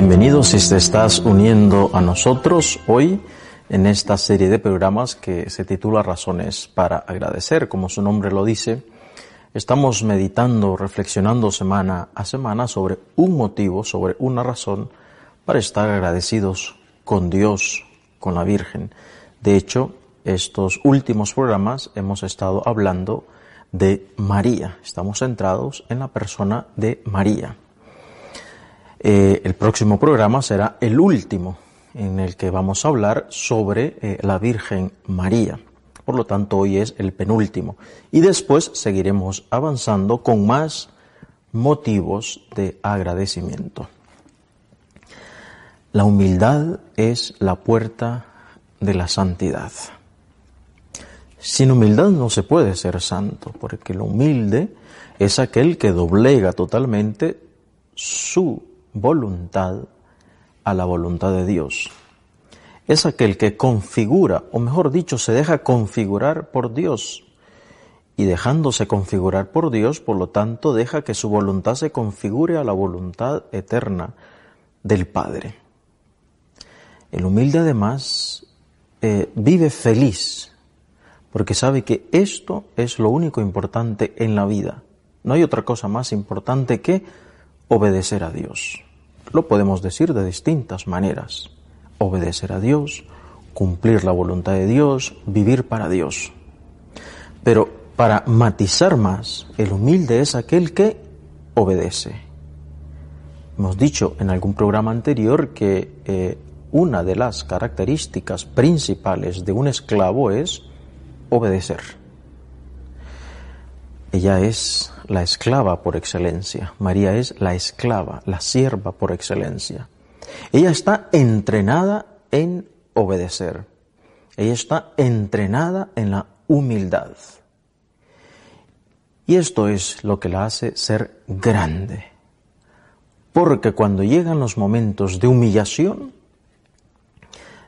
Bienvenidos si te estás uniendo a nosotros hoy en esta serie de programas que se titula Razones para agradecer, como su nombre lo dice. Estamos meditando, reflexionando semana a semana sobre un motivo, sobre una razón para estar agradecidos con Dios, con la Virgen. De hecho, estos últimos programas hemos estado hablando de María. Estamos centrados en la persona de María. Eh, el próximo programa será el último en el que vamos a hablar sobre eh, la Virgen María. Por lo tanto, hoy es el penúltimo. Y después seguiremos avanzando con más motivos de agradecimiento. La humildad es la puerta de la santidad. Sin humildad no se puede ser santo, porque lo humilde es aquel que doblega totalmente su voluntad a la voluntad de Dios. Es aquel que configura, o mejor dicho, se deja configurar por Dios. Y dejándose configurar por Dios, por lo tanto, deja que su voluntad se configure a la voluntad eterna del Padre. El humilde además eh, vive feliz porque sabe que esto es lo único importante en la vida. No hay otra cosa más importante que obedecer a Dios. Lo podemos decir de distintas maneras. Obedecer a Dios, cumplir la voluntad de Dios, vivir para Dios. Pero para matizar más, el humilde es aquel que obedece. Hemos dicho en algún programa anterior que eh, una de las características principales de un esclavo es obedecer. Ella es la esclava por excelencia. María es la esclava, la sierva por excelencia. Ella está entrenada en obedecer. Ella está entrenada en la humildad. Y esto es lo que la hace ser grande. Porque cuando llegan los momentos de humillación,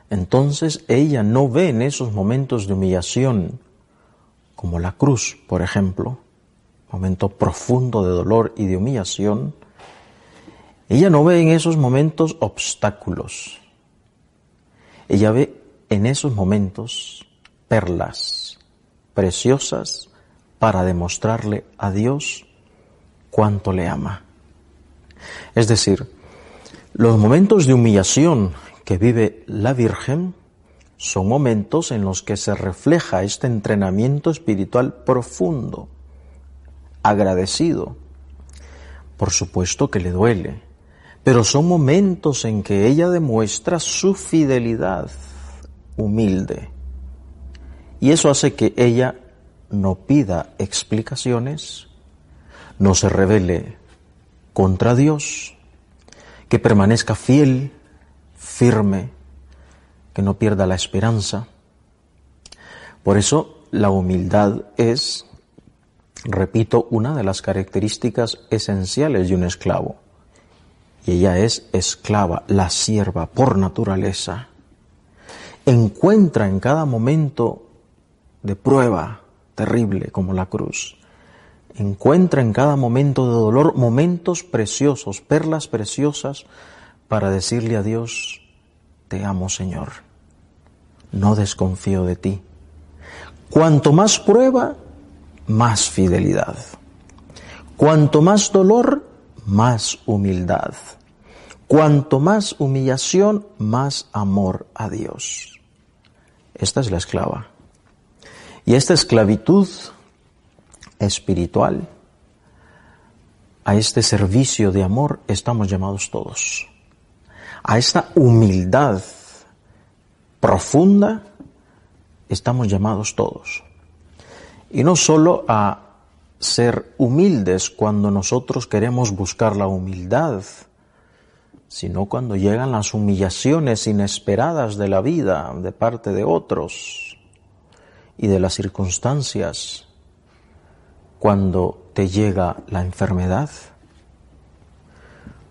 entonces ella no ve en esos momentos de humillación, como la cruz, por ejemplo, momento profundo de dolor y de humillación, ella no ve en esos momentos obstáculos. Ella ve en esos momentos perlas preciosas para demostrarle a Dios cuánto le ama. Es decir, los momentos de humillación que vive la Virgen son momentos en los que se refleja este entrenamiento espiritual profundo, agradecido. Por supuesto que le duele, pero son momentos en que ella demuestra su fidelidad humilde. Y eso hace que ella no pida explicaciones, no se revele contra Dios, que permanezca fiel firme, que no pierda la esperanza. Por eso la humildad es, repito, una de las características esenciales de un esclavo. Y ella es esclava, la sierva por naturaleza. Encuentra en cada momento de prueba terrible como la cruz, encuentra en cada momento de dolor momentos preciosos, perlas preciosas para decirle a Dios, te amo, Señor. No desconfío de ti. Cuanto más prueba, más fidelidad. Cuanto más dolor, más humildad. Cuanto más humillación, más amor a Dios. Esta es la esclava. Y esta esclavitud espiritual, a este servicio de amor, estamos llamados todos a esta humildad profunda estamos llamados todos. Y no solo a ser humildes cuando nosotros queremos buscar la humildad, sino cuando llegan las humillaciones inesperadas de la vida de parte de otros y de las circunstancias, cuando te llega la enfermedad,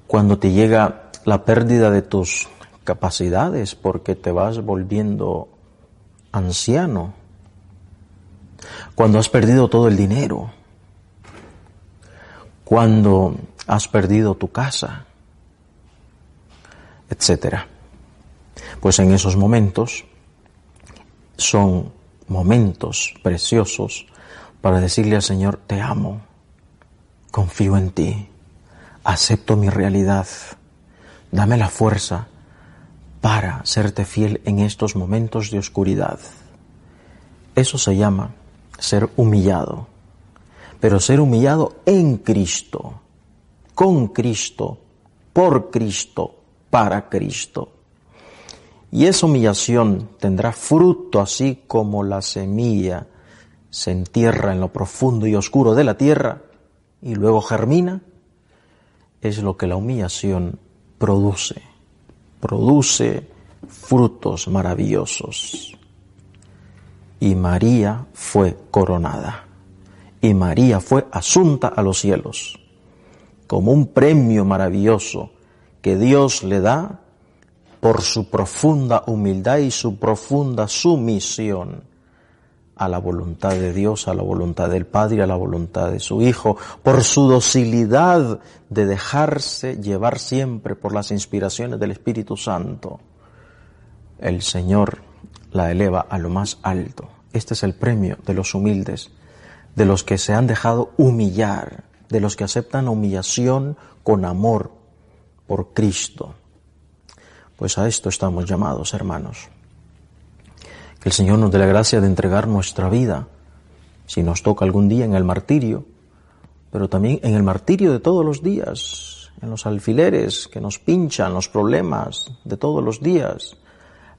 cuando te llega la pérdida de tus capacidades porque te vas volviendo anciano, cuando has perdido todo el dinero, cuando has perdido tu casa, etc. Pues en esos momentos son momentos preciosos para decirle al Señor, te amo, confío en ti, acepto mi realidad, dame la fuerza para serte fiel en estos momentos de oscuridad. Eso se llama ser humillado, pero ser humillado en Cristo, con Cristo, por Cristo, para Cristo. Y esa humillación tendrá fruto así como la semilla se entierra en lo profundo y oscuro de la tierra y luego germina, es lo que la humillación produce. Produce frutos maravillosos. Y María fue coronada. Y María fue asunta a los cielos como un premio maravilloso que Dios le da por su profunda humildad y su profunda sumisión a la voluntad de Dios, a la voluntad del Padre, a la voluntad de su Hijo, por su docilidad de dejarse llevar siempre por las inspiraciones del Espíritu Santo. El Señor la eleva a lo más alto. Este es el premio de los humildes, de los que se han dejado humillar, de los que aceptan la humillación con amor por Cristo. Pues a esto estamos llamados, hermanos. Que el Señor nos dé la gracia de entregar nuestra vida, si nos toca algún día en el martirio, pero también en el martirio de todos los días, en los alfileres que nos pinchan, los problemas de todos los días,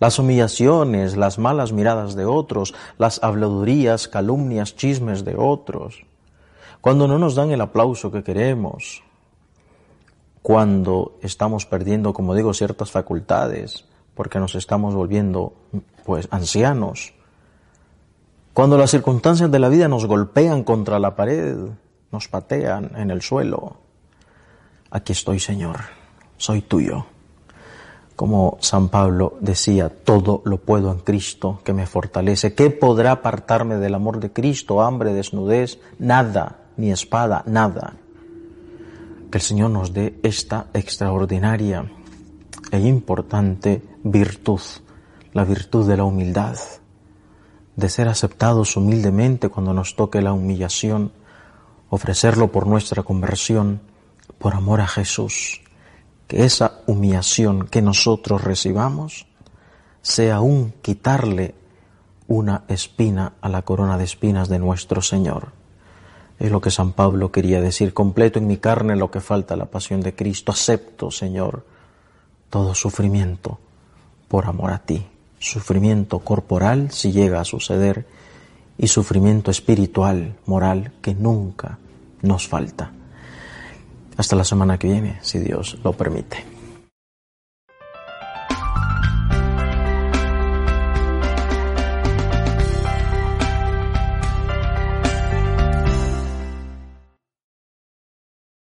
las humillaciones, las malas miradas de otros, las habladurías, calumnias, chismes de otros, cuando no nos dan el aplauso que queremos, cuando estamos perdiendo, como digo, ciertas facultades, porque nos estamos volviendo, pues, ancianos. Cuando las circunstancias de la vida nos golpean contra la pared, nos patean en el suelo. Aquí estoy, Señor, soy tuyo. Como San Pablo decía, todo lo puedo en Cristo que me fortalece. ¿Qué podrá apartarme del amor de Cristo? Hambre, desnudez, nada, ni espada, nada que el Señor nos dé esta extraordinaria e importante virtud, la virtud de la humildad, de ser aceptados humildemente cuando nos toque la humillación, ofrecerlo por nuestra conversión, por amor a Jesús, que esa humillación que nosotros recibamos sea un quitarle una espina a la corona de espinas de nuestro Señor es lo que San Pablo quería decir, completo en mi carne lo que falta la pasión de Cristo. Acepto, Señor, todo sufrimiento por amor a ti. Sufrimiento corporal si llega a suceder y sufrimiento espiritual, moral, que nunca nos falta. Hasta la semana que viene, si Dios lo permite.